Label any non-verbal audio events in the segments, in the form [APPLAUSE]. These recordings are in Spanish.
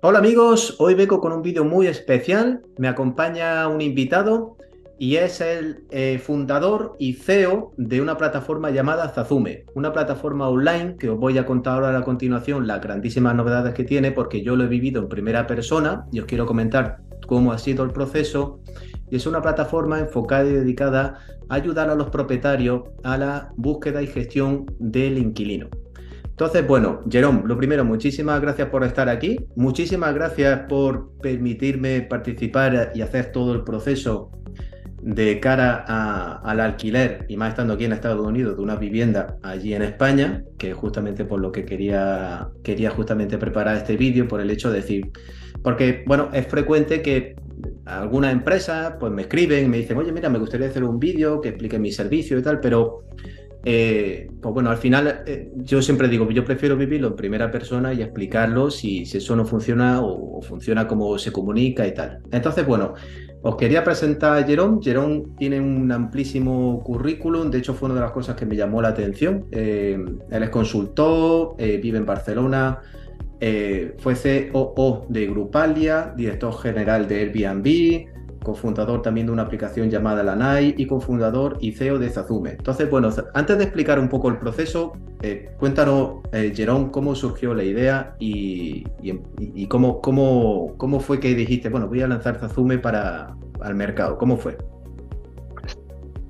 Hola amigos, hoy vengo con un vídeo muy especial. Me acompaña un invitado y es el eh, fundador y CEO de una plataforma llamada Zazume, una plataforma online que os voy a contar ahora a continuación las grandísimas novedades que tiene porque yo lo he vivido en primera persona y os quiero comentar cómo ha sido el proceso. Y es una plataforma enfocada y dedicada a ayudar a los propietarios a la búsqueda y gestión del inquilino. Entonces, bueno, Jerome, lo primero, muchísimas gracias por estar aquí, muchísimas gracias por permitirme participar y hacer todo el proceso de cara al alquiler, y más estando aquí en Estados Unidos, de una vivienda allí en España, que es justamente por lo que quería, quería justamente preparar este vídeo, por el hecho de decir, porque, bueno, es frecuente que algunas empresas pues me escriben y me dicen, oye, mira, me gustaría hacer un vídeo que explique mi servicio y tal, pero eh, pues bueno, al final eh, yo siempre digo, yo prefiero vivirlo en primera persona y explicarlo si, eso no funciona o, funciona como se comunica y tal. Entonces, bueno, os quería presentar a Jerón. Jerón tiene un amplísimo currículum, de hecho fue una de las cosas que me llamó la atención. Eh, él es consultor, vive en Barcelona, fue COO de Grupalia, director general de Airbnb, cofundador también de una aplicación llamada Lanai y cofundador y CEO de Zazume. Entonces, bueno, antes de explicar un poco el proceso, eh, cuéntanos, eh, Jerón, cómo surgió la idea y, cómo, cómo, cómo, fue que dijiste, bueno, voy a lanzar Zazume para al mercado. ¿Cómo fue?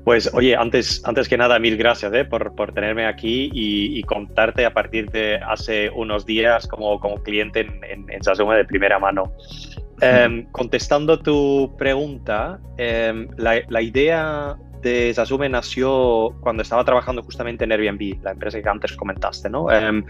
Pues oye, antes, antes que nada, mil gracias eh, por, por, tenerme aquí y, contarte a partir de hace unos días como, como cliente en, en, en Zazume de primera mano. Em, contestando tu pregunta, em, la, idea de nació cuando estaba trabajando justamente en Airbnb, la empresa que antes comentaste, ¿no? Em,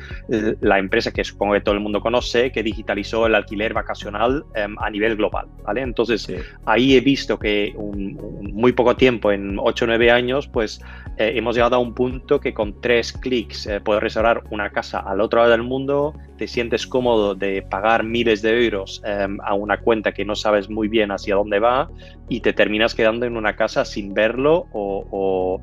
la empresa que supongo que todo el mundo conoce, que digitalizó el alquiler vacacional a nivel global, ¿vale? Entonces, ahí he visto que un, muy poco tiempo, en 8 o 9 años, pues eh, hemos llegado a un punto que con tres clics eh, puedes reservar una casa al otro lado del mundo, te sientes cómodo de pagar miles de euros em, a una cuenta que no sabes muy bien hacia dónde va y te terminas quedando en una casa sin verlo o,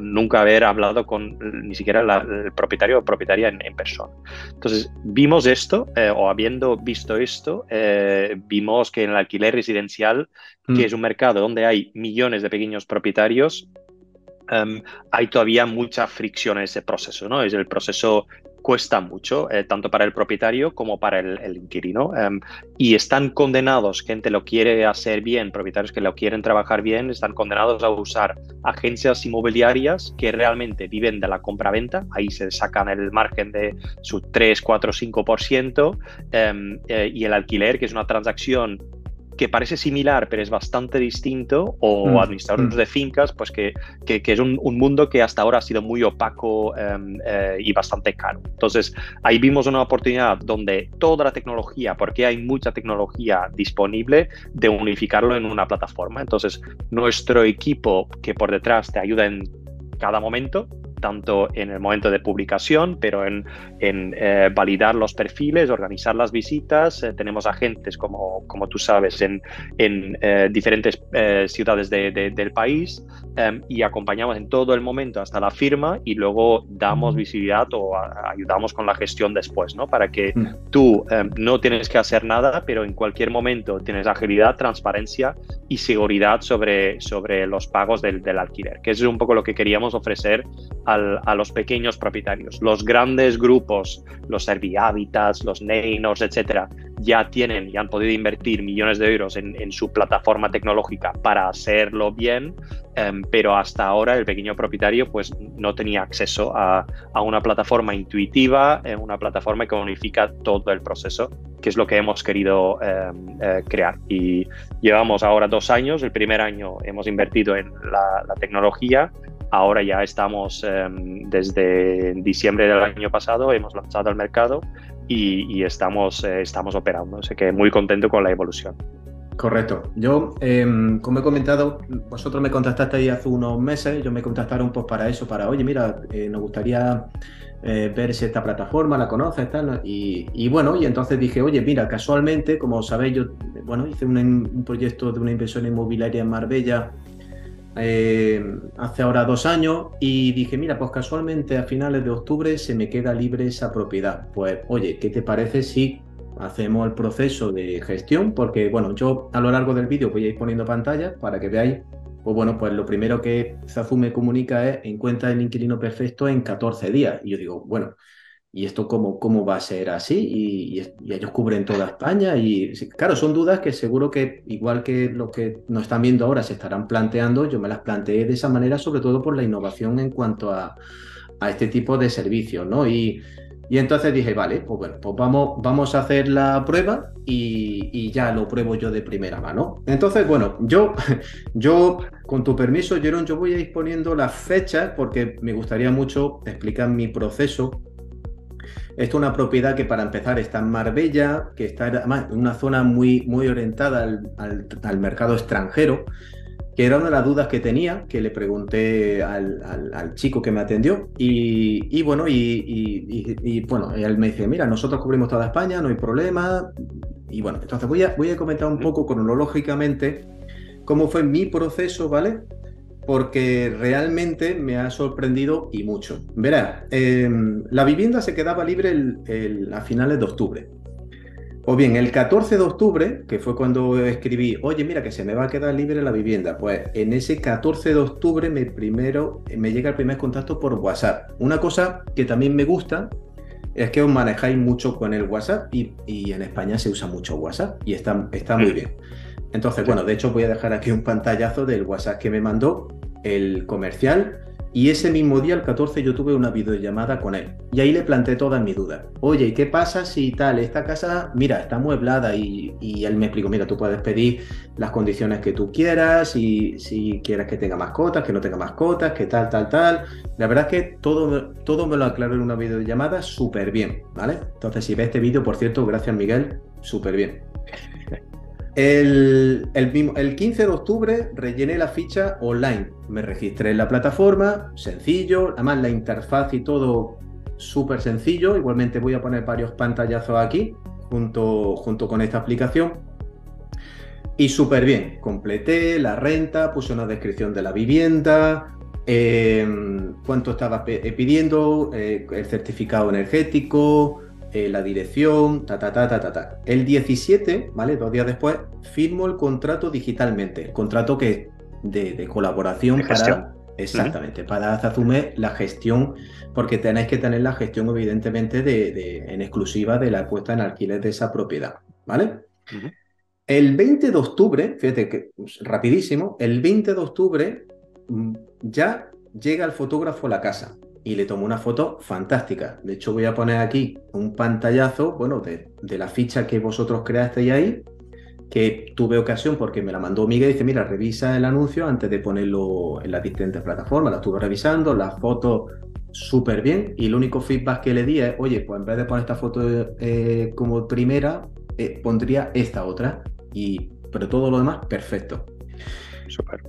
nunca haber hablado con ni siquiera el propietario o propietaria en, persona. Entonces, vimos esto eh, o habiendo visto esto, vimos que en el alquiler residencial, que mm. es un mercado donde hay millones de pequeños propietarios, Em, hay todavía mucha fricción en ese proceso, ¿no? Es el proceso cuesta mucho, eh, tanto para el propietario como para el, inquilino. Em, y están condenados, gente lo quiere hacer bien, propietarios que lo quieren trabajar bien, están condenados a usar agencias inmobiliarias que realmente viven de la compra-venta, ahí se sacan el margen de su 3, 4, 5%, eh, y el alquiler, que es una transacción que parece similar, pero es bastante distinto, o mm, administradores mm. de fincas, pues que, que, es un, mundo que hasta ahora ha sido muy opaco em, eh, y bastante caro. Entonces, ahí vimos una oportunidad donde toda la tecnología, porque hay mucha tecnología disponible, de unificarlo en una plataforma. Entonces, nuestro equipo que por detrás te ayuda en cada momento, tanto en el momento de publicación, pero en, eh, validar los perfiles, organizar las visitas. Eh, tenemos agentes, como, como tú sabes, en, en eh, diferentes ciudades del país em, y acompañamos en todo el momento hasta la firma y luego damos visibilidad o ayudamos con la gestión después, ¿no? Para que mm. tú em, no tienes que hacer nada, pero en cualquier momento tienes agilidad, transparencia y seguridad sobre, sobre los pagos del, del alquiler, que es un poco lo que queríamos ofrecer a los pequeños propietarios. Los grandes grupos, los Servihabitats, los Neynors, etcétera, ya tienen y han podido invertir millones de euros en, su plataforma tecnológica para hacerlo bien, em, pero hasta ahora el pequeño propietario pues no tenía acceso a, una plataforma intuitiva, eh, una plataforma que unifica todo el proceso, que es lo que hemos querido em, eh, crear. Y llevamos ahora dos años, el primer año hemos invertido en la tecnología, Ahora ya estamos em, desde diciembre del año pasado, hemos lanzado al mercado y, estamos, eh, estamos operando. Así que muy contento con la evolución. Correcto. Yo, em, como he comentado, vosotros me contactaste hace unos meses, yo me contactaron pues para eso, para, oye, mira, eh, nos gustaría eh, ver si esta plataforma la conoces, y, y, bueno, y entonces dije, oye, mira, casualmente, como sabéis, yo, bueno, hice un proyecto de una inversión inmobiliaria en Marbella eh, hace ahora dos años y dije, mira, pues casualmente a finales de octubre se me queda libre esa propiedad. Pues, oye, ¿qué te parece si hacemos el proceso de gestión, porque bueno, yo a lo largo del vídeo voy a ir poniendo pantallas para que veáis, pues bueno, pues lo primero que Zazume comunica es encuentra el inquilino perfecto en 14 días. Y yo digo, bueno, ¿y esto cómo, cómo va a ser así? Y, ellos cubren toda España. Y claro, son dudas que seguro que, igual que los que nos están viendo ahora se estarán planteando, yo me las planteé de esa manera, sobre todo por la innovación en cuanto a, este tipo de servicios, ¿no? Y, entonces dije, vale, pues bueno, pues vamos, vamos a hacer la prueba y, ya lo pruebo yo de primera mano. Entonces, bueno, yo, [LAUGHS] yo con tu permiso, Jerón, yo voy a ir poniendo las fechas porque me gustaría mucho explicar mi proceso esto es una propiedad que para empezar está en Marbella, que está además en una zona muy, muy orientada al, mercado extranjero, que era una de las dudas que tenía, que le pregunté al, chico que me atendió. Y, bueno, y, bueno, él me dice, mira, nosotros cubrimos toda España, no hay problema. Y bueno, entonces voy a, voy a comentar un poco cronológicamente cómo fue mi proceso, ¿vale? Porque realmente me ha sorprendido y mucho. Verá, em, la vivienda se quedaba libre a finales de octubre. O bien, el 14 de octubre, que fue cuando escribí, oye, mira que se me va a quedar libre la vivienda, pues en ese 14 de octubre me, primero, me llega el primer contacto por WhatsApp. Una cosa que también me gusta es que os manejáis mucho con el WhatsApp y, en España se usa mucho WhatsApp y está, está muy bien. Entonces, bueno, de hecho voy a dejar aquí un pantallazo del WhatsApp que me mandó el comercial y ese mismo día, el 14, yo tuve una videollamada con él. Y ahí le planteé todas mis dudas. Oye, ¿y qué pasa si tal? Esta casa, mira, está mueblada y, él me explicó, mira, tú puedes pedir las condiciones que tú quieras y si quieres que tenga mascotas, que no tenga mascotas, que tal, tal, tal. La verdad es que todo, todo me lo aclaró en una videollamada súper bien, ¿vale? Entonces, si ves este vídeo, por cierto, gracias Miguel, súper bien. El, el, 15 de octubre rellené la ficha online. Me registré en la plataforma, sencillo, además la interfaz y todo súper sencillo. Igualmente voy a poner varios pantallazos aquí junto, junto con esta aplicación. Y súper bien, completé la renta, puse una descripción de la vivienda, em, cuánto estaba pidiendo, eh, el certificado energético, eh, la dirección, ta, ta, ta, ta, ta, ta. El 17, ¿vale? Dos días después, firmo el contrato digitalmente. El contrato que de, colaboración para. Exactamente, para Zazume la gestión, porque tenéis que tener la gestión, evidentemente, de, en exclusiva de la puesta en alquiler de esa propiedad, ¿vale? El 20 de octubre, fíjate que pues, rapidísimo, el 20 de octubre mm, ya llega el fotógrafo a la casa y le tomo una foto fantástica. De hecho, voy a poner aquí un pantallazo, bueno, de, la ficha que vosotros creasteis ahí, que tuve ocasión porque me la mandó Miguel y dice, mira, revisa el anuncio antes de ponerlo en las diferentes plataformas. La estuve revisando, la foto súper bien y el único feedback que le di es, oye, pues en vez de poner esta foto eh, como primera, eh, pondría esta otra. Y, pero todo lo demás, perfecto. Súper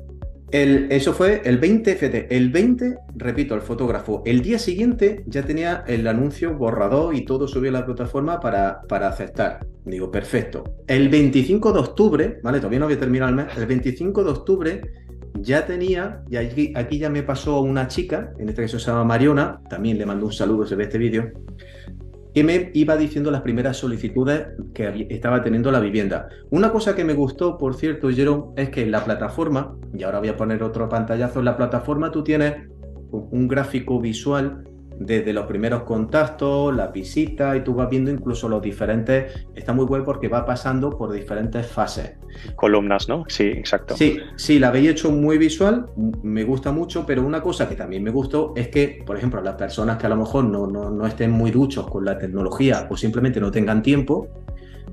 eso fue el 20, fíjate, el 20, repito, el fotógrafo. El día siguiente ya tenía el anuncio borrador y todo subió a la plataforma para, para aceptar. Digo, perfecto. El 25 de octubre, ¿vale? Todavía no había terminado el mes. El 25 de octubre ya tenía, y aquí, aquí ya me pasó una chica, en este caso se llama Mariona, también le mando un saludo, se ve este vídeo que me iba diciendo las primeras solicitudes que estaba teniendo la vivienda. Una cosa que me gustó, por cierto, Jerome, es que en la plataforma, y ahora voy a poner otro pantallazo, en la plataforma tú tienes un gráfico visual desde los primeros contactos, la visita y tú vas viendo incluso los diferentes, está muy bueno porque va pasando por diferentes fases. Columnas, ¿no? Sí, exacto. Sí, sí, la habéis hecho muy visual, me gusta mucho, pero una cosa que también me gustó es que, por ejemplo, las personas que a lo mejor no, no, no estén muy duchos con la tecnología o simplemente no tengan tiempo,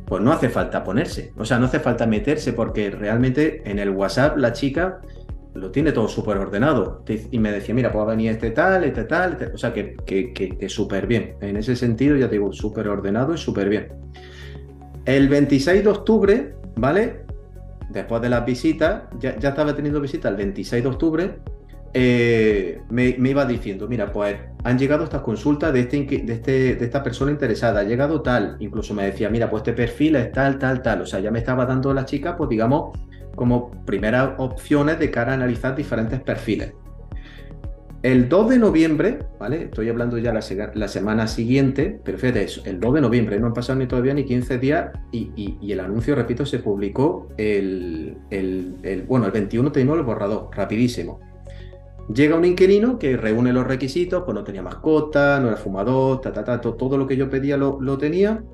pues no hace falta ponerse, o sea, no hace falta meterse porque realmente en el WhatsApp la chica lo tiene todo súper ordenado. Y me decía, mira, puede venir este tal, este tal, este", o sea, que, que, que, súper bien. En ese sentido, ya te digo, súper ordenado y súper bien. El 26 de octubre, ¿vale? Después de las visitas, ya, estaba teniendo visitas el 26 de octubre, eh, me, iba diciendo, mira, pues han llegado estas consultas de, este, de, este, de esta persona interesada, ha llegado tal, incluso me decía, mira, pues este perfil es tal, tal, tal, o sea, ya me estaba dando la chica, pues digamos, como primeras opciones de cara a analizar diferentes perfiles. el 2 de noviembre, ¿vale? Estoy hablando ya la, semana siguiente, pero fíjate eso, el 2 de noviembre, no han pasado ni todavía ni 15 días y, el anuncio, repito, se publicó el, el, bueno, el 21 tenemos el borrador, rapidísimo. Llega un inquilino que reúne los requisitos, pues no tenía mascota, no era fumador, ta, ta, ta, todo lo que yo pedía lo tenía.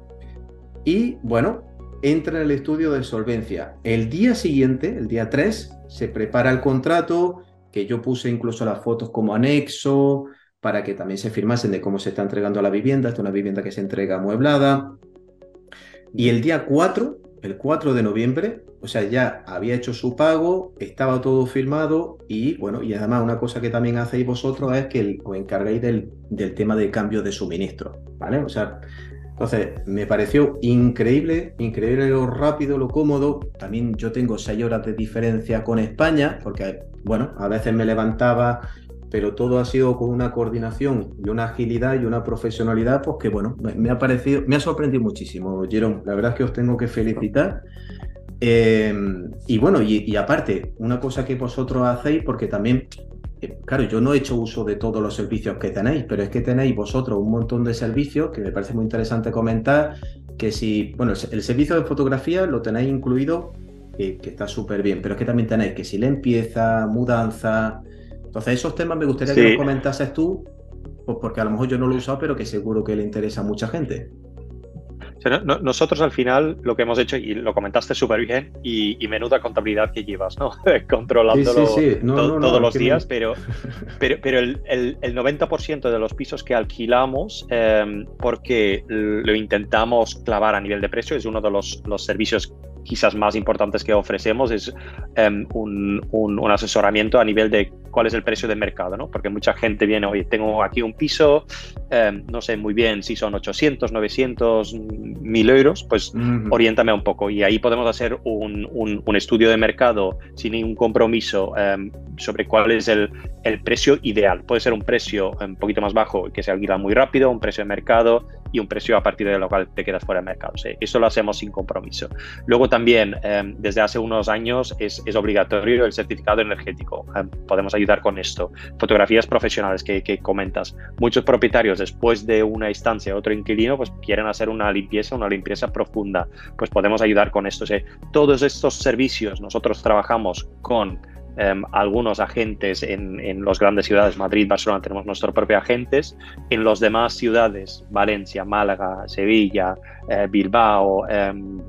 Y bueno, entra en el estudio de solvencia. El día siguiente, el día 3, se prepara el contrato, que yo puse incluso las fotos como anexo para que también se firmasen de cómo se está entregando la vivienda. Esta es una vivienda que se entrega amueblada. Y el día 4, el 4 de noviembre, o sea, ya había hecho su pago, estaba todo firmado y bueno, y además una cosa que también hacéis vosotros es que os encarguéis del, del tema de cambio de suministro, ¿vale? O sea, entonces, me pareció increíble, increíble lo rápido, lo cómodo. También yo tengo seis horas de diferencia con España, porque, bueno, a veces me levantaba, pero todo ha sido con una coordinación y una agilidad y una profesionalidad, pues que, bueno, me, ha parecido, me ha sorprendido muchísimo, Jerón. La verdad es que os tengo que felicitar. Eh, y bueno, y aparte, una cosa que vosotros hacéis, porque también claro, yo no he hecho uso de todos los servicios que tenéis, pero es que tenéis vosotros un montón de servicios que me parece muy interesante comentar, que si, bueno, el, servicio de fotografía lo tenéis incluido, que está súper bien, pero es que también tenéis que si limpieza, mudanza, entonces esos temas me gustaría que los comentases tú, pues porque a lo mejor yo no lo he usado, pero que seguro que le interesa a mucha gente nosotros al final lo que hemos hecho, y lo comentaste súper bien, y, menuda contabilidad que llevas, ¿no? [LAUGHS] Controlándolo todos los días, pero, [LAUGHS] pero, pero el, el, 90% de los pisos que alquilamos, em, porque lo intentamos clavar a nivel de precio, es uno de los, los servicios quizás más importantes que ofrecemos es em, un, un, asesoramiento a nivel de cuál es el precio de mercado, ¿no? Porque mucha gente viene, oye, tengo aquí un piso, em, no sé muy bien si son 800, 900, 1000 euros, pues oriéntame un poco. Y ahí podemos hacer un, un, estudio de mercado sin ningún compromiso em, sobre cuál es el, el, precio ideal. Puede ser un precio un poquito más bajo que se alquila muy rápido, un precio de mercado y un precio a partir de lo cual te quedas fuera del mercado. Eso lo hacemos sin compromiso. Luego también, em, desde hace unos años, es, es, obligatorio el certificado energético. podemos ayudar con esto. Fotografías profesionales que, comentas. Muchos propietarios después de una instancia, otro inquilino, pues quieren hacer una limpieza, una limpieza profunda. Pues podemos ayudar con esto. todos estos servicios nosotros trabajamos con em, algunos agentes en, en las grandes ciudades, Madrid, Barcelona, tenemos nuestros propios agentes. En las demás ciudades, Valencia, Málaga, Sevilla, eh, Bilbao, em,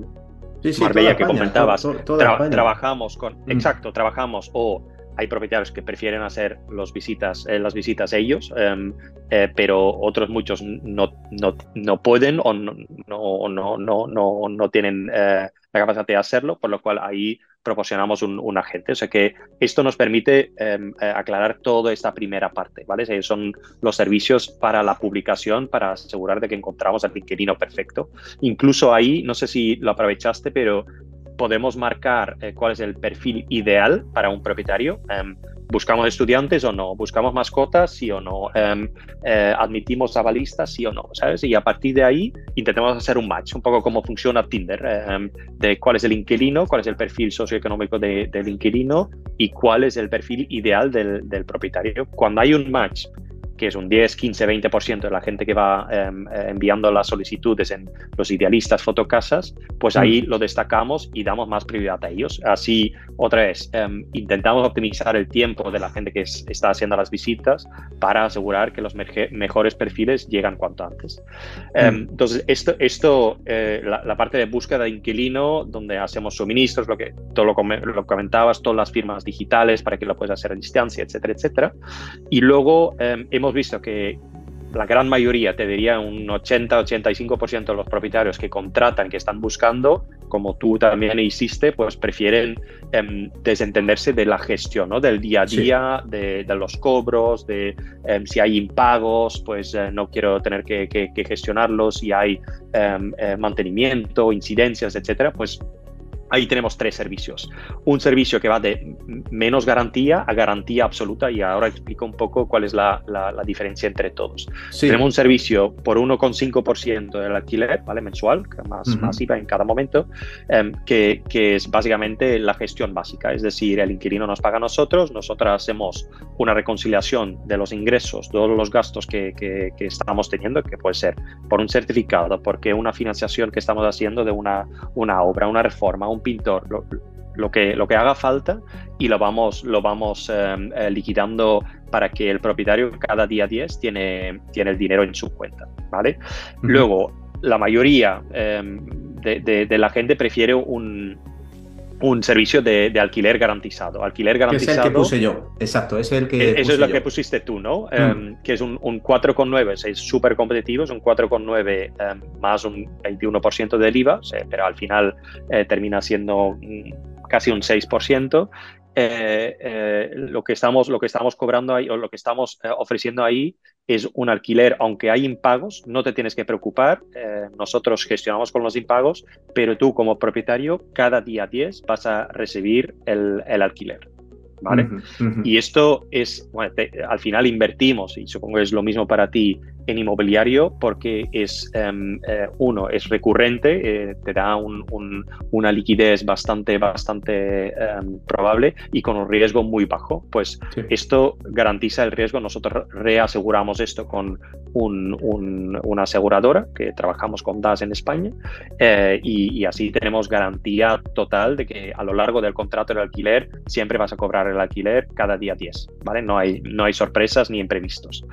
Marbella que comentabas, trabajamos con, mm. exacto, trabajamos o hay propietarios que prefieren hacer visitas, eh, las visitas ellos, em, eh, pero otros muchos no, no, no pueden o no, no, no, no, no tienen eh, la capacidad de hacerlo, por lo cual ahí proporcionamos un, agente. O sea que esto nos permite em, aclarar toda esta primera parte, ¿vale? son los servicios para la publicación, para asegurar de que encontramos al inquilino perfecto. Incluso ahí, no sé si lo aprovechaste, pero podemos marcar eh, cuál es el perfil ideal para un propietario. Em, ¿Buscamos estudiantes o no? ¿Buscamos mascotas? Sí o no. Em, eh, ¿Admitimos avalistas? Sí o no. ¿Sabes? Y a partir de ahí intentamos hacer un match, un poco como funciona Tinder, em, de cuál es el inquilino, cuál es el perfil socioeconómico del inquilino y cuál es el perfil ideal del, del propietario. Cuando hay un match que es un 10, 15, 20% de la gente que va em, eh, enviando las solicitudes en los idealistas fotocasas, pues ahí mm. lo destacamos y damos más prioridad a ellos. Así, otra vez, em, intentamos optimizar el tiempo de la gente que está haciendo las visitas para asegurar que los mejores perfiles llegan cuanto antes. Em, mm. entonces, esto, esto eh, la, parte de búsqueda de inquilino, donde hacemos suministros, lo que todo lo, lo comentabas, todas las firmas digitales para que lo puedas hacer a distancia, etcétera, etcétera. Y luego hemos visto que la gran mayoría, te diría un 80-85% de los propietarios que contratan, que están buscando, como tú también hiciste, pues prefieren em, desentenderse de la gestión, ¿no? del día a día, de, los cobros, de em, si hay impagos, pues eh, no quiero tener que, gestionarlos, si hay em, eh, mantenimiento, incidencias, etcétera, pues Ahí tenemos tres servicios. Un servicio que va de menos garantía a garantía absoluta y ahora explico un poco cuál es la, diferencia entre todos. Tenemos un servicio por 1,5% del alquiler ¿vale? mensual, que más, masiva en cada momento, em, que, es básicamente la gestión básica. Es decir, el inquilino nos paga a nosotros, nosotros hacemos una reconciliación de los ingresos, todos los gastos que, que, estamos teniendo, que puede ser por un certificado, porque una financiación que estamos haciendo de una, una obra, una reforma, un pintor, lo, que, lo que haga falta y lo vamos, lo vamos em, eh, liquidando para que el propietario cada día 10 tiene, tiene el dinero en su cuenta. ¿vale? Luego, la mayoría em, de, la gente prefiere un, un servicio de, alquiler garantizado. Alquiler garantizado. es el que puse yo, exacto, es el que. Eso es lo que pusiste tú, ¿no? Mm. Em, que es un, un 4,9, es súper competitivo, es un 4,9 em, más un 21% del IVA, pero al final eh, termina siendo casi un 6%. Eh, eh, lo, que estamos, lo que estamos cobrando ahí o lo que estamos ofreciendo ahí es un alquiler, aunque hay impagos, no te tienes que preocupar, eh, nosotros gestionamos con los impagos, pero tú como propietario cada día 10 vas a recibir el, el alquiler. ¿Vale? Y esto es, bueno, al final invertimos, y supongo que es lo mismo para ti, en inmobiliario porque es, em, eh, uno, es recurrente, eh, te da una liquidez bastante, bastante em, probable y con un riesgo muy bajo. Pues esto garantiza el riesgo. Nosotros reaseguramos esto con una aseguradora que trabajamos con DAS en España eh, y, así tenemos garantía total de que a lo largo del contrato de alquiler siempre vas a cobrar el alquiler cada día 10, ¿vale? No hay, no hay sorpresas ni imprevistos.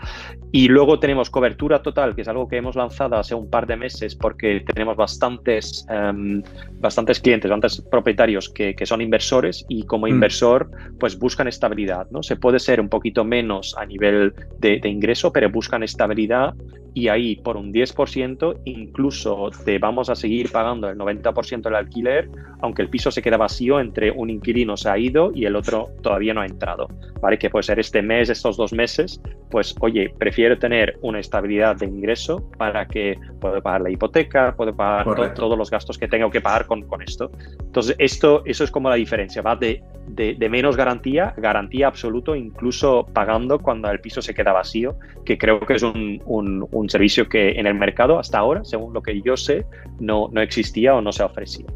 Y luego tenemos cobertura total, que es algo que hemos lanzado hace un par de meses porque tenemos bastantes, em, bastantes clientes, bastantes propietarios que, que son inversores y como mm. inversor pues buscan estabilidad. ¿no? Se puede ser un poquito menos a nivel de, de ingreso, pero buscan estabilidad y ahí por un 10% incluso te vamos a seguir pagando el 90% del alquiler, aunque el piso se queda vacío entre un inquilino se ha ido y el otro todavía no ha entrado. ¿Vale? Que puede ser este mes, estos dos meses, pues oye, prefiero tener una estabilidad de ingreso para que pueda pagar la hipoteca, puedo pagar todos los gastos que tengo que pagar con, con esto. Entonces, esto, eso es como la diferencia, va de, de, menos garantía, garantía absoluto, incluso pagando cuando el piso se queda vacío, que creo que es un, un, servicio que en el mercado hasta ahora, según lo que yo sé, no, no existía o no se ha ofrecido.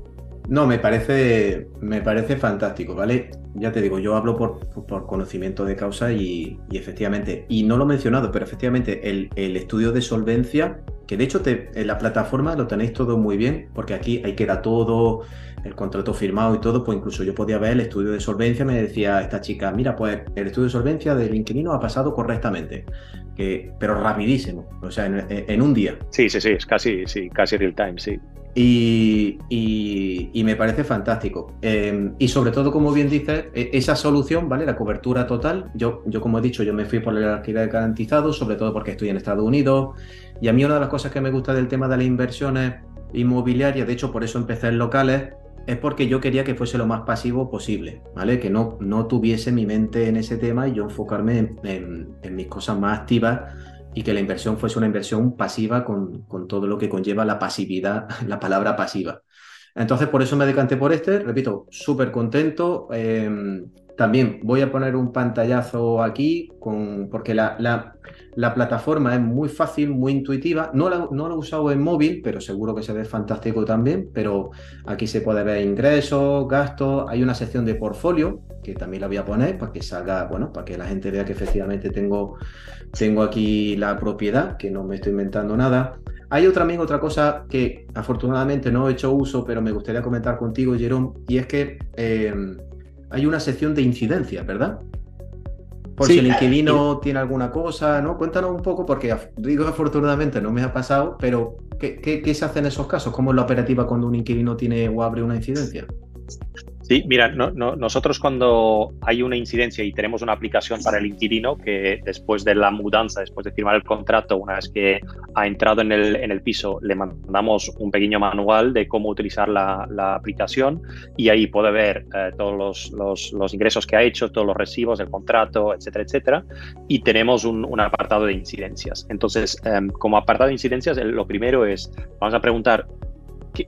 No, me parece, me parece fantástico, ¿vale? Ya te digo, yo hablo por, por conocimiento de causa y, efectivamente, y no lo he mencionado, pero efectivamente el, el estudio de solvencia, que de hecho en la plataforma lo tenéis todo muy bien, porque aquí ahí queda todo, el contrato firmado y todo, pues incluso yo podía ver el estudio de solvencia, me decía esta chica, mira, pues el estudio de solvencia del inquilino ha pasado correctamente, que, pero rapidísimo, o sea, en, un día. Sí, sí, sí, es casi, sí, casi real time, sí. Y, y, me parece fantástico. Em, y sobre todo, como bien dices, e, esa solución, ¿vale? La cobertura total. Yo, yo, como he dicho, yo me fui por el alquiler garantizado, sobre todo porque estoy en Estados Unidos. Y a mí una de las cosas que me gusta del tema de las inversiones inmobiliarias, de hecho por eso empecé en locales, es porque yo quería que fuese lo más pasivo posible, ¿vale? Que no, no tuviese mi mente en ese tema y yo enfocarme en, mis cosas más activas y que la inversión fuese una inversión pasiva con, todo lo que conlleva la pasividad, [LAUGHS] la palabra pasiva. Entonces, por eso me decanté por este, repito, súper contento. Em, también voy a poner un pantallazo aquí con, porque la, la, la plataforma es muy fácil, muy intuitiva. No la, no he usado en móvil, pero seguro que se ve fantástico también. Pero aquí se puede ver ingresos, gastos. Hay una sección de portfolio que también la voy a poner para que salga, bueno, para que la gente vea que efectivamente tengo, tengo aquí la propiedad, que no me estoy inventando nada. Hay otra, también otra cosa que afortunadamente no he hecho uso, pero me gustaría comentar contigo, Jerome, y es que eh, hay una sección de incidencias, ¿verdad? Por si el inquilino tiene alguna cosa, ¿no? Cuéntanos un poco, porque digo afortunadamente no me ha pasado, pero ¿qué, qué se hace en esos casos? ¿Cómo es la operativa cuando un inquilino tiene o abre una incidencia? Sí, mira, nosotros cuando hay una incidencia y tenemos una aplicación para el inquilino que después de la mudanza, después de firmar el contrato, una vez que ha entrado en el, piso, le mandamos un pequeño manual de cómo utilizar la, aplicación y ahí puede ver eh, todos los, ingresos que ha hecho, todos los recibos, el contrato, etcétera, etcétera. Y tenemos un, un apartado de incidencias. Entonces, em, como apartado de incidencias, lo primero es, vamos a preguntar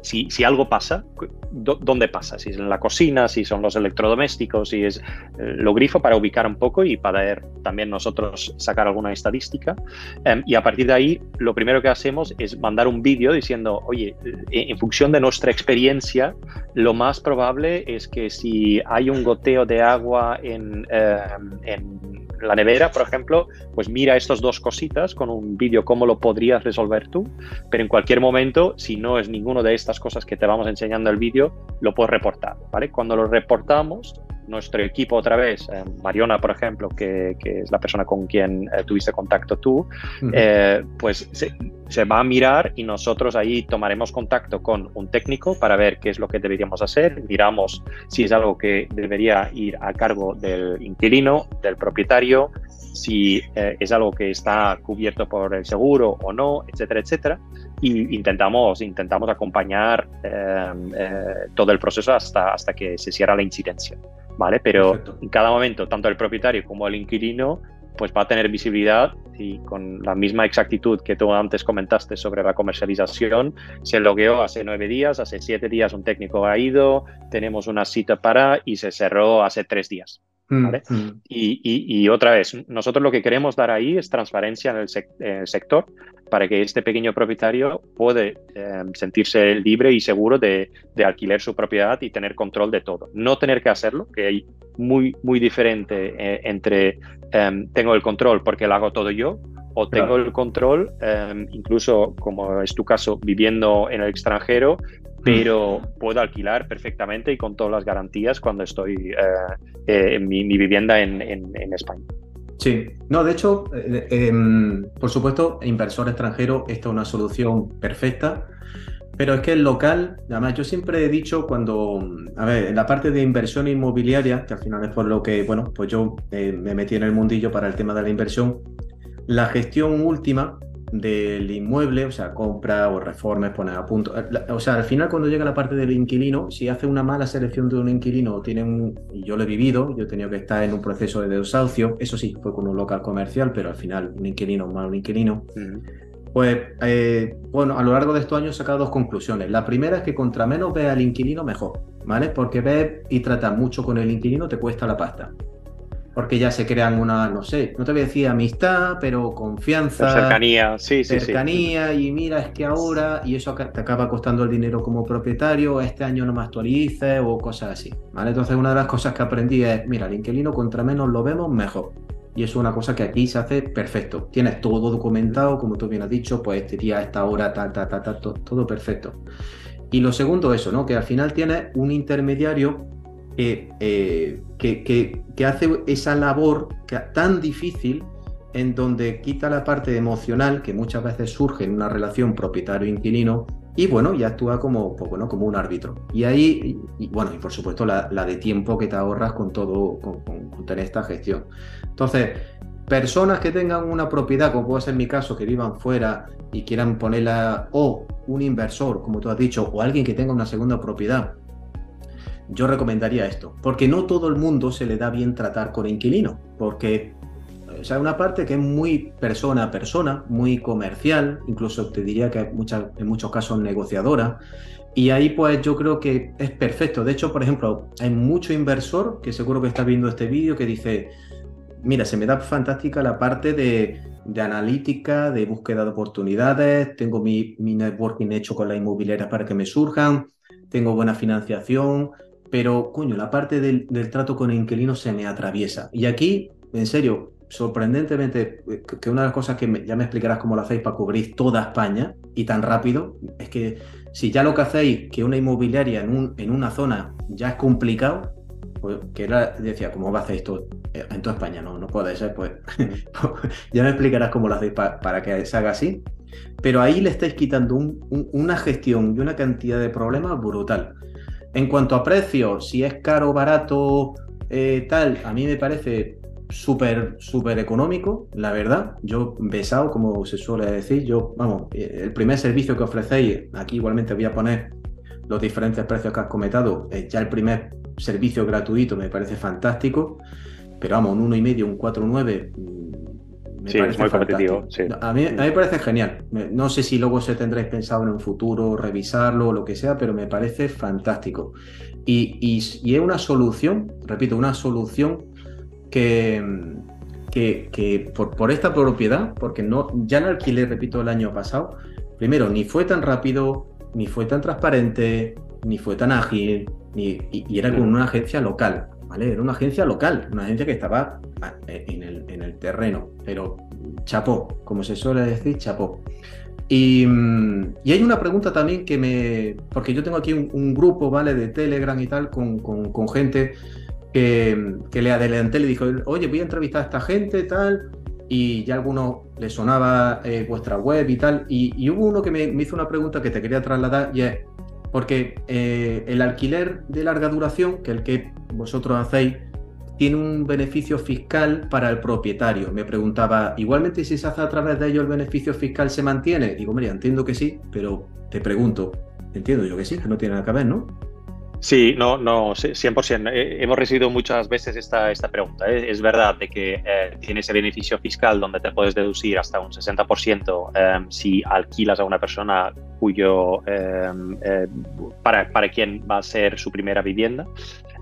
si, si, algo pasa, ¿dónde pasa? Si es en la cocina, si son los electrodomésticos, si es eh, lo grifo para ubicar un poco y para ver también nosotros sacar alguna estadística. Em, y a partir de ahí, lo primero que hacemos es mandar un vídeo diciendo, oye, eh, en función de nuestra experiencia, lo más probable es que si hay un goteo de agua en, em, en la nevera, por ejemplo, pues mira estas dos cositas con un vídeo cómo lo podrías resolver tú, pero en cualquier momento, si no es ninguno de estas cosas que te vamos enseñando el vídeo, lo puedes reportar, ¿vale? Cuando lo reportamos, nuestro equipo otra vez, eh, Mariona, por ejemplo, que, es la persona con quien eh, tuviste contacto tú, eh, pues se, se, va a mirar y nosotros ahí tomaremos contacto con un técnico para ver qué es lo que deberíamos hacer, miramos si es algo que debería ir a cargo del inquilino, del propietario, si es algo que está cubierto por el seguro o no, etcétera, etcétera y intentamos, intentamos acompañar todo el proceso hasta, hasta que se cierra la incidencia. ¿vale? Pero en cada momento, tanto el propietario como el inquilino, pues va a tener visibilidad y con la misma exactitud que tú antes comentaste sobre la comercialización, se logueó hace nueve días, hace siete días un técnico ha ido, tenemos una cita para y se cerró hace tres días. Mm, mm. Y, otra vez, nosotros lo que queremos dar ahí es transparencia en el, sector para que este pequeño propietario puede em, sentirse libre y seguro de, alquiler su propiedad y tener control de todo. No tener que hacerlo, que hay muy, muy diferente eh, entre em, tengo el control porque lo hago todo yo o tengo el control, em, incluso como es tu caso, viviendo en el extranjero, pero puedo alquilar perfectamente y con todas las garantías cuando estoy eh, eh, en mi, vivienda en, España. Sí, no, de hecho, eh, em, por supuesto, inversor extranjero, esta es una solución perfecta, pero es que el local, además yo siempre he dicho cuando, a ver, en la parte de inversión inmobiliaria, que al final es por lo que, bueno, pues yo me metí en el mundillo para el tema de la inversión, la gestión última del inmueble, o sea, compra o reformas, poner a punto. O sea, al final cuando llega la parte del inquilino, si hace una mala selección de un inquilino, tiene un, y yo lo he vivido, yo he tenido que estar en un proceso de desahucio, eso sí, fue con un local comercial, pero al final un inquilino, un mal inquilino. Pues, eh, bueno, a lo largo de estos años he sacado dos conclusiones. La primera es que contra menos ve al inquilino, mejor, ¿vale? Porque ve y trata mucho con el inquilino te cuesta la pasta porque ya se crean una, no sé, no te voy a decir amistad, pero confianza. cercanía, sí, sí. Cercanía, y mira, es que ahora, y eso te acaba costando el dinero como propietario, este año no me actualices o cosas así. ¿vale? Entonces, una de las cosas que aprendí es, mira, el inquilino contra menos lo vemos, mejor. Y eso es una cosa que aquí se hace perfecto. Tienes todo documentado, como tú bien has dicho, pues este día, esta hora, ta, ta, ta, ta, todo, todo perfecto. Y lo segundo, eso, ¿no? Que al final tienes un intermediario eh, que, que, hace esa labor tan difícil en donde quita la parte emocional que muchas veces surge en una relación propietario-inquilino y bueno, ya actúa como, pues como un árbitro. Y ahí, y, bueno, y por supuesto la, de tiempo que te ahorras con todo, con, con, tener esta gestión. Entonces, personas que tengan una propiedad, como puede ser mi caso, que vivan fuera y quieran ponerla, o un inversor, como tú has dicho, o alguien que tenga una segunda propiedad yo recomendaría esto, porque no todo el mundo se le da bien tratar con inquilino, porque o sea, una parte que es muy persona a persona, muy comercial, incluso te diría que en muchos casos negociadora, y ahí pues yo creo que es perfecto. De hecho, por ejemplo, hay mucho inversor que seguro que está viendo este vídeo que dice, mira, se me da fantástica la parte de, analítica, de búsqueda de oportunidades, tengo mi, mi networking hecho con la inmobiliaria para que me surjan, tengo buena financiación, pero, coño, la parte del, trato con inquilino se me atraviesa. Y aquí, en serio, sorprendentemente, eh, que una de las cosas que ya me explicarás cómo lo hacéis para cubrir toda España y tan rápido, es que si ya lo que hacéis, que una inmobiliaria en, un, en una zona ya es complicado, pues que era, decía, ¿cómo va a hacer esto eh, en toda España? No, no puede ser, pues [LAUGHS] ya me explicarás cómo lo hacéis para que se haga así. Pero ahí le estáis quitando una gestión y una cantidad de problemas brutal. En cuanto a precio, si es caro, barato, eh, tal, a mí me parece súper, súper económico, la verdad. Yo, besado, como se suele decir, yo, vamos, eh, el primer servicio que ofrecéis, aquí igualmente voy a poner los diferentes precios que has comentado, eh, ya el primer servicio gratuito me parece fantástico, pero vamos, un 1,5, un 4,9, sí, es muy competitivo. A, mí, a mí me parece genial. No sé si luego se tendréis pensado en un futuro revisarlo o lo que sea, pero me parece fantástico. Y, y, es una solución, repito, una solución que, que, que por, por, esta propiedad, porque no, ya la alquilé, repito, el año pasado, primero, ni fue tan rápido, ni fue tan transparente, ni fue tan ágil, ni, y, era con una agencia local. Era una agencia local, una agencia que estaba ah, en el, en el terreno, pero chapó, como se suele decir, chapó. Y, y, hay una pregunta también que me. Porque yo tengo aquí un, grupo, ¿vale? De Telegram y tal, con, con, gente que, que, le adelanté, le dijo, oye, voy a entrevistar a esta gente, tal. Y ya a alguno le sonaba eh, vuestra web y tal. Y, hubo uno que me, me, hizo una pregunta que te quería trasladar y es: porque eh, el alquiler de larga duración, que el que vosotros hacéis, tiene un beneficio fiscal para el propietario. Me preguntaba, igualmente si se hace a través de ello el beneficio fiscal se mantiene. Digo, mira, entiendo que sí, pero te pregunto, entiendo yo que sí, que no tiene nada que ver, ¿no? Sí, no, no, 100%. Eh, hemos recibido muchas veces esta, esta pregunta. ¿eh? Es verdad de que tiene ese beneficio fiscal donde te puedes deducir hasta un 60% si alquilas a una persona cuyo para, para quien va a ser su primera vivienda.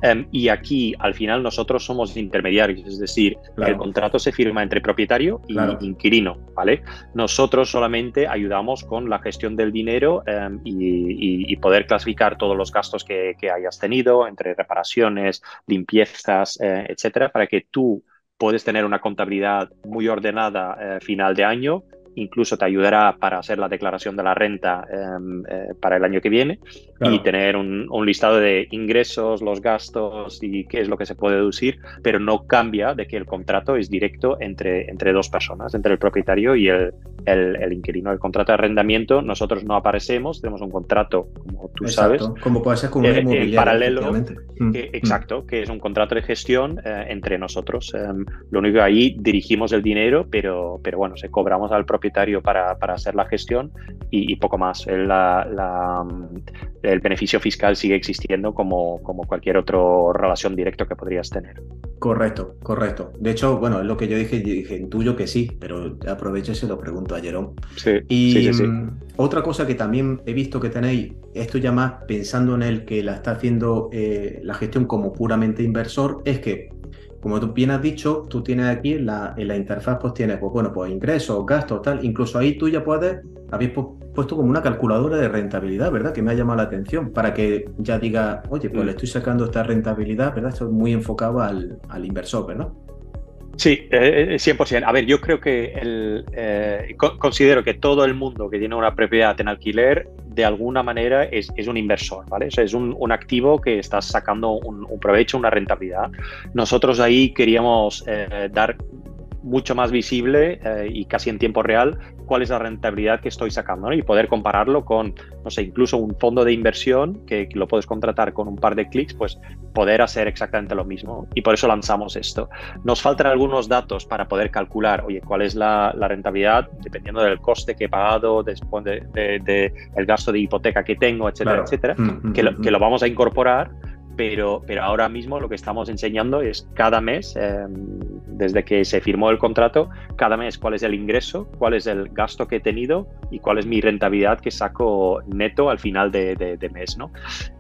Em, y aquí, al final, nosotros somos intermediarios, es decir, el contrato se firma entre propietario y inquilino, ¿vale? Nosotros solamente ayudamos con la gestión del dinero em, y, poder clasificar todos los gastos que, hayas tenido, entre reparaciones, limpiezas, eh, etcétera, para que tú puedes tener una contabilidad muy ordenada eh, final de año incluso te ayudará para hacer la declaración de la renta em, eh, para el año que viene y tener un, listado de ingresos, los gastos y qué es lo que se puede deducir, pero no cambia de que el contrato es directo entre, entre dos personas, entre el propietario y el, el, inquilino. El contrato de arrendamiento, nosotros no aparecemos, tenemos un contrato, como tú sabes. Como puede ser con un eh, paralelo. Mm, mm. exacto, que es un contrato de gestión eh, entre nosotros. Em, lo único que ahí dirigimos el dinero, pero, pero bueno, se cobramos al propietario para, para hacer la gestión y, poco más. El, la, el beneficio fiscal sigue existiendo como, como cualquier otra relación directa que podrías tener. Correcto, correcto. De hecho, bueno, es lo que yo dije, dije, intuyo que sí, pero aprovecho y se lo pregunto a Jerón. Sí, y sí, mm, otra cosa que también he visto que tenéis, esto ya más pensando en el que la está haciendo eh, la gestión como puramente inversor, es que como tú bien has dicho, tú tienes aquí en la, en la interfaz, pues tienes, pues bueno, pues ingresos, gastos, tal. Incluso ahí tú ya puedes, habéis puesto como una calculadora de rentabilidad, ¿verdad? Que me ha llamado la atención, para que ya diga, oye, pues le mm. estoy sacando esta rentabilidad, ¿verdad? Esto es muy enfocado al, al inversor, ¿verdad? Sí, eh, 100%. Eh, A ver, yo creo que el, eh, considero que todo el mundo que tiene una propiedad en alquiler, de alguna manera, es, un inversor, ¿vale? O sea, es un, activo que está sacando un, provecho, una rentabilidad. Nosotros ahí queríamos eh, dar mucho más visible eh, y casi en tiempo real cuál es la rentabilidad que estoy sacando y poder compararlo con, no sé, incluso un fondo de inversión que, lo puedes contratar con un par de clics, pues poder hacer exactamente lo mismo. Y por eso lanzamos esto. Nos faltan algunos datos para poder calcular, oye, cuál es la, rentabilidad dependiendo del coste que he pagado, después del de, el gasto de hipoteca que tengo, etcétera, etcétera, mm, mm, que, lo, mm, que lo vamos a incorporar pero, pero ahora mismo lo que estamos enseñando es cada mes, em, desde que se firmó el contrato, cada mes cuál es el ingreso, cuál es el gasto que he tenido y cuál es mi rentabilidad que saco neto al final de, mes. ¿no?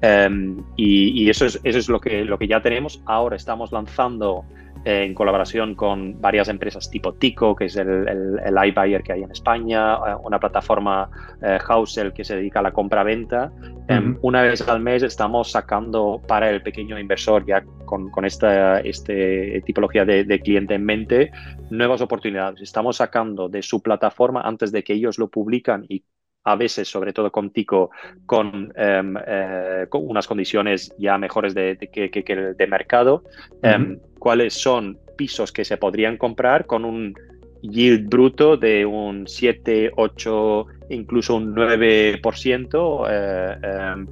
Em, y, y eso, es, eso es lo que, lo que ya tenemos. Ahora estamos lanzando en colaboración con varias empresas tipo Tico, que es el, el, iBuyer que hay en España, eh, una plataforma eh, Housel que se dedica a la compra-venta. Em, una vez al mes estamos sacando para el pequeño inversor, ya con, con esta este tipología de, de, cliente en mente, nuevas oportunidades. Estamos sacando de su plataforma antes de que ellos lo publican y a veces, sobre todo con Tico, con, em, eh, con unas condiciones ya mejores de, que, que, de mercado, em, cuáles son pisos que se podrían comprar con un yield bruto de un 7, 8, incluso un 9% eh, em,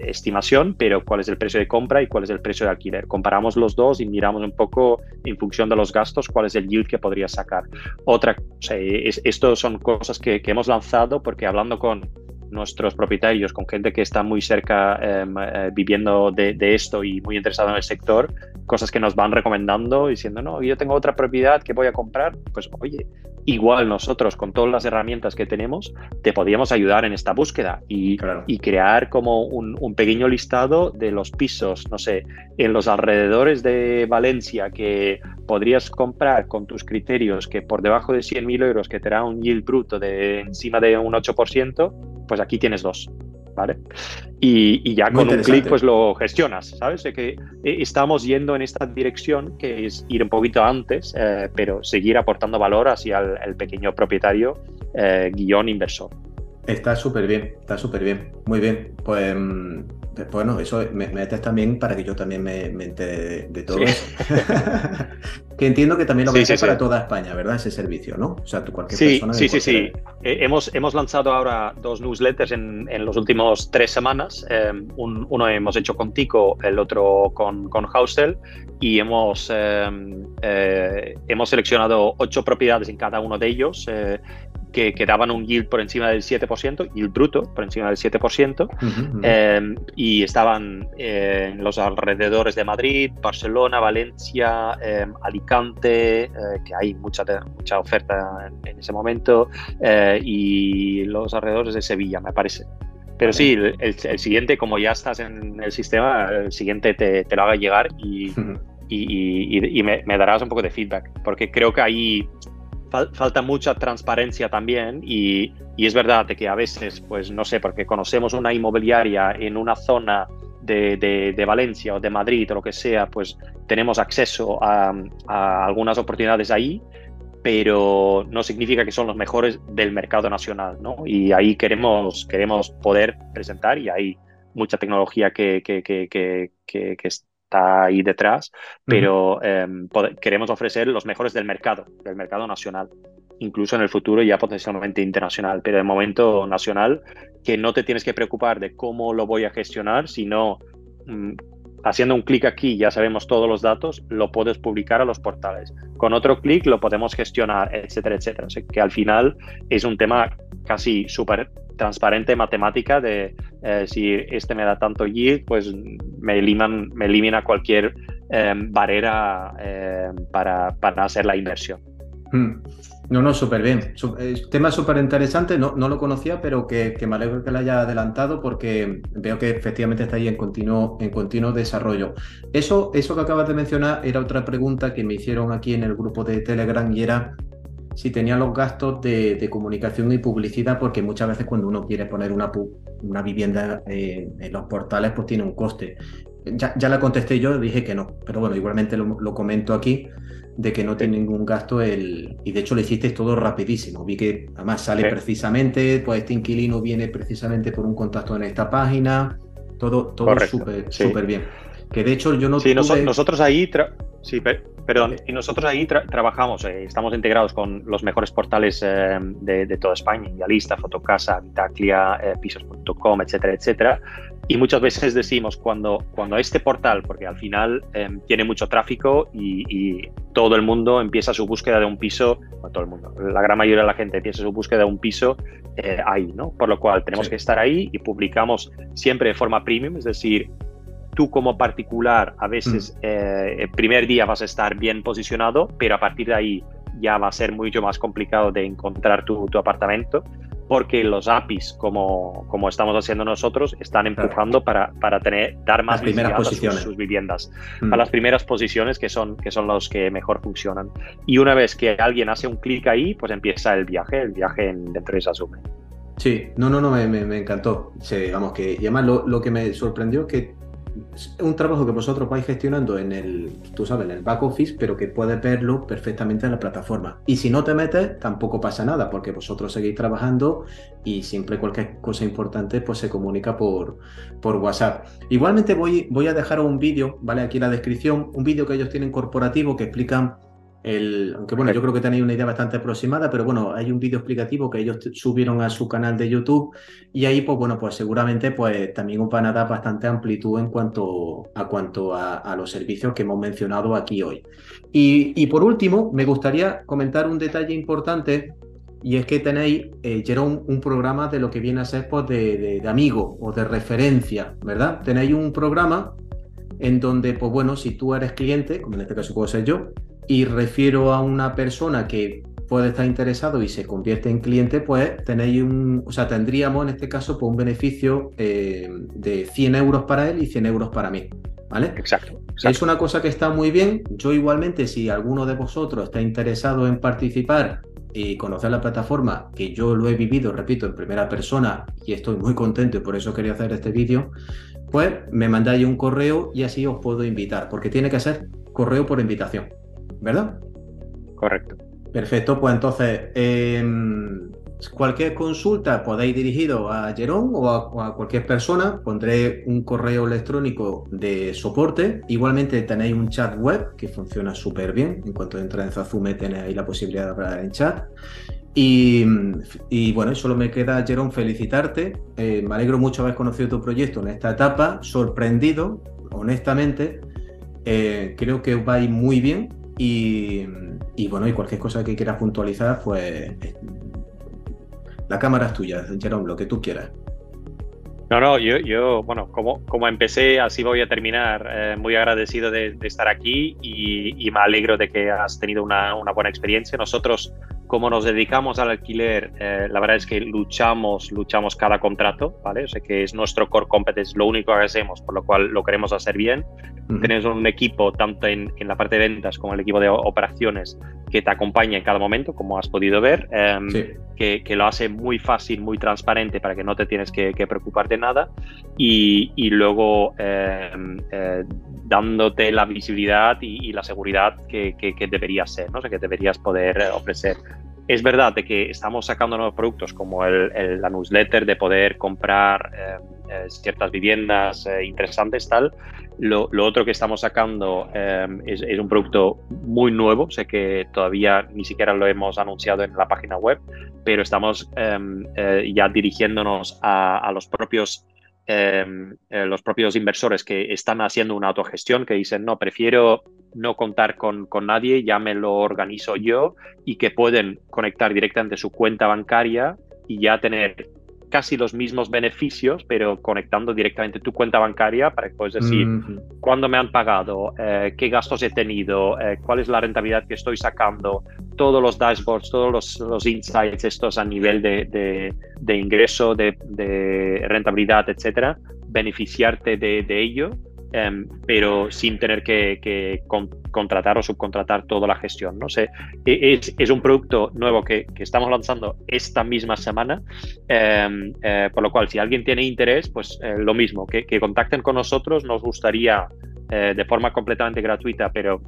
estimación, pero cuál es el precio de compra y cuál es el precio de alquiler. Comparamos los dos y miramos un poco en función de los gastos cuál es el yield que podría sacar. Otra, o esto son cosas que, hemos lanzado porque hablando con nuestros propietarios, con gente que está muy cerca em, eh, viviendo de, esto y muy interesado en el sector, cosas que nos van recomendando, diciendo, no, yo tengo otra propiedad que voy a comprar, pues oye, igual nosotros con todas las herramientas que tenemos, te podríamos ayudar en esta búsqueda y, y crear como un, un, pequeño listado de los pisos, no sé, en los alrededores de Valencia que podrías comprar con tus criterios que por debajo de 100.000 euros que te da un yield bruto de encima de un 8%, pues aquí tienes dos. ¿Vale? Y, ya con un clic pues lo gestionas, ¿sabes? De que eh, estamos yendo en esta dirección que es ir un poquito antes, eh, pero seguir aportando valor hacia el, pequeño propietario eh, guion inversor. Está súper bien, está súper bien, muy bien. Pues mm, bueno, eso me, metes también para que yo también me, me entere de, todo eso. [LAUGHS] que entiendo que también lo vais a hacer para toda España, ¿verdad? Ese servicio, ¿no? O sea, tú cualquier persona. Sí, sí, sí. Eh, hemos, hemos lanzado ahora dos newsletters en, en los últimos tres semanas. Eh, uno hemos hecho con Tico, el otro con, con Housel, y hemos, eh, hemos seleccionado ocho propiedades en cada uno de ellos que, daban un yield por encima del 7%, yield bruto por encima del 7%, em, y estaban eh, en los alrededores de Madrid, Barcelona, Valencia, em, Alicante, eh, que hay mucha, mucha oferta en, ese momento, eh, y los alrededores de Sevilla, me parece. Pero sí, el, siguiente, como ya estás en el sistema, el siguiente te, te lo haga llegar y, y, y me, me, darás un poco de feedback, porque creo que ahí falta mucha transparencia también y, es verdad que a veces, pues no sé, porque conocemos una inmobiliaria en una zona de, Valencia o de Madrid o lo que sea, pues tenemos acceso a, algunas oportunidades ahí, pero no significa que son los mejores del mercado nacional, ¿no? Y ahí queremos, queremos poder presentar y hay mucha tecnología que, que, que, que, está ahí detrás, pero em, queremos ofrecer los mejores del mercado, del mercado nacional, incluso en el futuro ya potencialmente internacional, pero de momento nacional, que no te tienes que preocupar de cómo lo voy a gestionar, sino mm, haciendo un clic aquí ya sabemos todos los datos, lo puedes publicar a los portales. Con otro clic lo podemos gestionar, etcétera, etcétera. O sea, que al final es un tema casi súper transparente matemática de eh, si este me da tanto yield, pues me, elimina cualquier em, barrera para, para, hacer la inversión. Hmm. No, no, súper bien. Eh, tema súper interesante, no, no, lo conocía, pero que, que, me alegro que lo haya adelantado porque veo que efectivamente está ahí en continuo, en continuo desarrollo. Eso, eso que acabas de mencionar era otra pregunta que me hicieron aquí en el grupo de Telegram y era si tenía los gastos de, comunicación y publicidad, porque muchas veces cuando uno quiere poner una, una vivienda eh, en los portales, pues tiene un coste. Ya, ya, la contesté yo, dije que no, pero bueno, igualmente lo, comento aquí, de que no tiene ningún gasto el... Y de hecho lo hiciste todo rapidísimo. Vi que además sale precisamente, pues este inquilino viene precisamente por un contacto en esta página, todo, todo súper bien. Que de hecho yo no... Sí, nosotros ahí... Sí, Perdón, y nosotros ahí trabajamos, eh, estamos integrados con los mejores portales eh, de, toda España, Idealista, Fotocasa, Vitaclia, eh, Pisos.com, etcétera, etcétera. Y muchas veces decimos, cuando, cuando este portal, porque al final tiene mucho tráfico y, todo el mundo empieza su búsqueda de un piso, no todo el mundo, la gran mayoría de la gente empieza su búsqueda de un piso ahí, ¿no? Por lo cual tenemos que estar ahí y publicamos siempre de forma premium, es decir, tú como particular a veces mm. eh, el primer día vas a estar bien posicionado, pero a partir de ahí ya va a ser mucho más complicado de encontrar tu, apartamento porque los APIs, como, como estamos haciendo nosotros, están empujando para, para tener, dar más visibilidad a sus, viviendas, mm. a las primeras posiciones que son, que son los que mejor funcionan. Y una vez que alguien hace un clic ahí, pues empieza el viaje, el viaje en, dentro de esa sube. Sí, no, no, no, me, me, encantó. Sí, vamos, que, y además lo, lo que me sorprendió que es un trabajo que vosotros vais gestionando en el, tú sabes, en el back office, pero que puedes verlo perfectamente en la plataforma. Y si no te metes, tampoco pasa nada, porque vosotros seguís trabajando y siempre cualquier cosa importante pues se comunica por, por WhatsApp. Igualmente voy, voy a dejar un vídeo, ¿vale? Aquí en la descripción, un vídeo que ellos tienen corporativo que explican aunque bueno, yo creo que tenéis una idea bastante aproximada, pero bueno, hay un vídeo explicativo que ellos subieron a su canal de YouTube y ahí, pues bueno, pues seguramente pues también van a dar bastante amplitud en cuanto a, cuanto a, los servicios que hemos mencionado aquí hoy. Y, por último, me gustaría comentar un detalle importante y es que tenéis, eh, un programa de lo que viene a ser pues, de, de amigo o de referencia, ¿verdad? Tenéis un programa en donde, pues bueno, si tú eres cliente, como en este caso puedo ser yo, y refiero a una persona que puede estar interesado y se convierte en cliente, pues tenéis un, o sea, tendríamos en este caso pues, un beneficio eh, de 100 euros para él y 100 euros para mí. ¿Vale? Exacto, Es una cosa que está muy bien. Yo igualmente, si alguno de vosotros está interesado en participar y conocer la plataforma, que yo lo he vivido, repito, en primera persona y estoy muy contento y por eso quería hacer este vídeo, pues me mandáis un correo y así os puedo invitar, porque tiene que ser correo por invitación, ¿verdad? Correcto. Perfecto, pues entonces, em, cualquier consulta podéis dirigido a Jerón o a, cualquier persona, pondré un correo electrónico de soporte. Igualmente tenéis un chat web que funciona súper bien. En cuanto entra en Zazume tenéis ahí la posibilidad de hablar en chat. Y, bueno, solo me queda, Jerón, felicitarte. Eh, me alegro mucho haber conocido tu proyecto en esta etapa, sorprendido, honestamente. Eh, creo que os va a ir muy bien y, bueno, y cualquier cosa que quieras puntualizar, pues la cámara es tuya, Jerome, lo que tú quieras. No, no, yo, yo bueno, como, como empecé, así voy a terminar. Eh, muy agradecido de, estar aquí y, me alegro de que has tenido una, una buena experiencia. Nosotros como nos dedicamos al alquiler, eh, la verdad es que luchamos, luchamos cada contrato, ¿vale? O sea que es nuestro core competence, lo único que hacemos, por lo cual lo queremos hacer bien. Tenemos un equipo, tanto en, en, la parte de ventas como el equipo de operaciones, que te acompaña en cada momento, como has podido ver, em, que, que, lo hace muy fácil, muy transparente para que no te tienes que, preocupar de nada. Y, y luego em, eh, dándote la visibilidad y, la seguridad que, que, deberías ser, ¿no? O sea, que deberías poder ofrecer. Es verdad de que estamos sacando nuevos productos como el, la newsletter de poder comprar eh, eh, ciertas viviendas eh, interesantes, tal. Lo, otro que estamos sacando es, un producto muy nuevo, sé que todavía ni siquiera lo hemos anunciado en la página web, pero estamos ya dirigiéndonos a, los propios los propios inversores que están haciendo una autogestión, que dicen, no, prefiero no contar con, con, nadie, ya me lo organizo yo y que pueden conectar directamente su cuenta bancaria y ya tener casi los mismos beneficios, pero conectando directamente tu cuenta bancaria para que puedas decir cuándo me han pagado, eh, qué gastos he tenido, eh, cuál es la rentabilidad que estoy sacando, todos los dashboards, todos los, los insights estos a nivel de, de, ingreso, de, de, rentabilidad, etcétera, beneficiarte de, ello Em, pero sin tener que, contratar o subcontratar toda la gestión. ¿no? sé e, es, un producto nuevo que, estamos lanzando esta misma semana, em, eh, por lo cual si alguien tiene interés, pues eh, lo mismo, que, contacten con nosotros, nos gustaría eh, de forma completamente gratuita, pero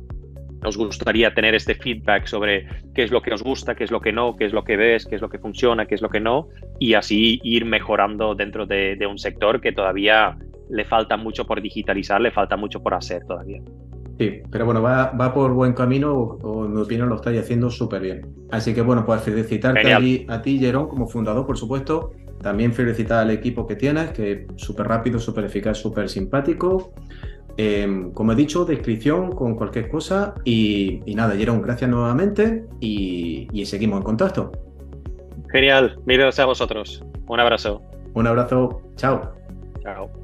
nos gustaría tener este feedback sobre qué es lo que os gusta, qué es lo que no, qué es lo que ves, qué es lo que funciona, qué es lo que no, y así ir mejorando dentro de un sector que todavía le falta mucho por digitalizar, le falta mucho por hacer todavía. Sí, pero bueno, va, va por buen camino, o, en mi opinión lo estáis haciendo súper bien. Así que bueno, pues felicitarte a ti, Jerón, como fundador, por supuesto. También felicitar al equipo que tienes, que súper rápido, súper eficaz, súper simpático. Em, como he dicho, descripción con cualquier cosa. Y, nada, Jerón, gracias nuevamente y, y seguimos en contacto. Genial, mil gracias a vosotros. Un abrazo. Un abrazo, chao. Chao.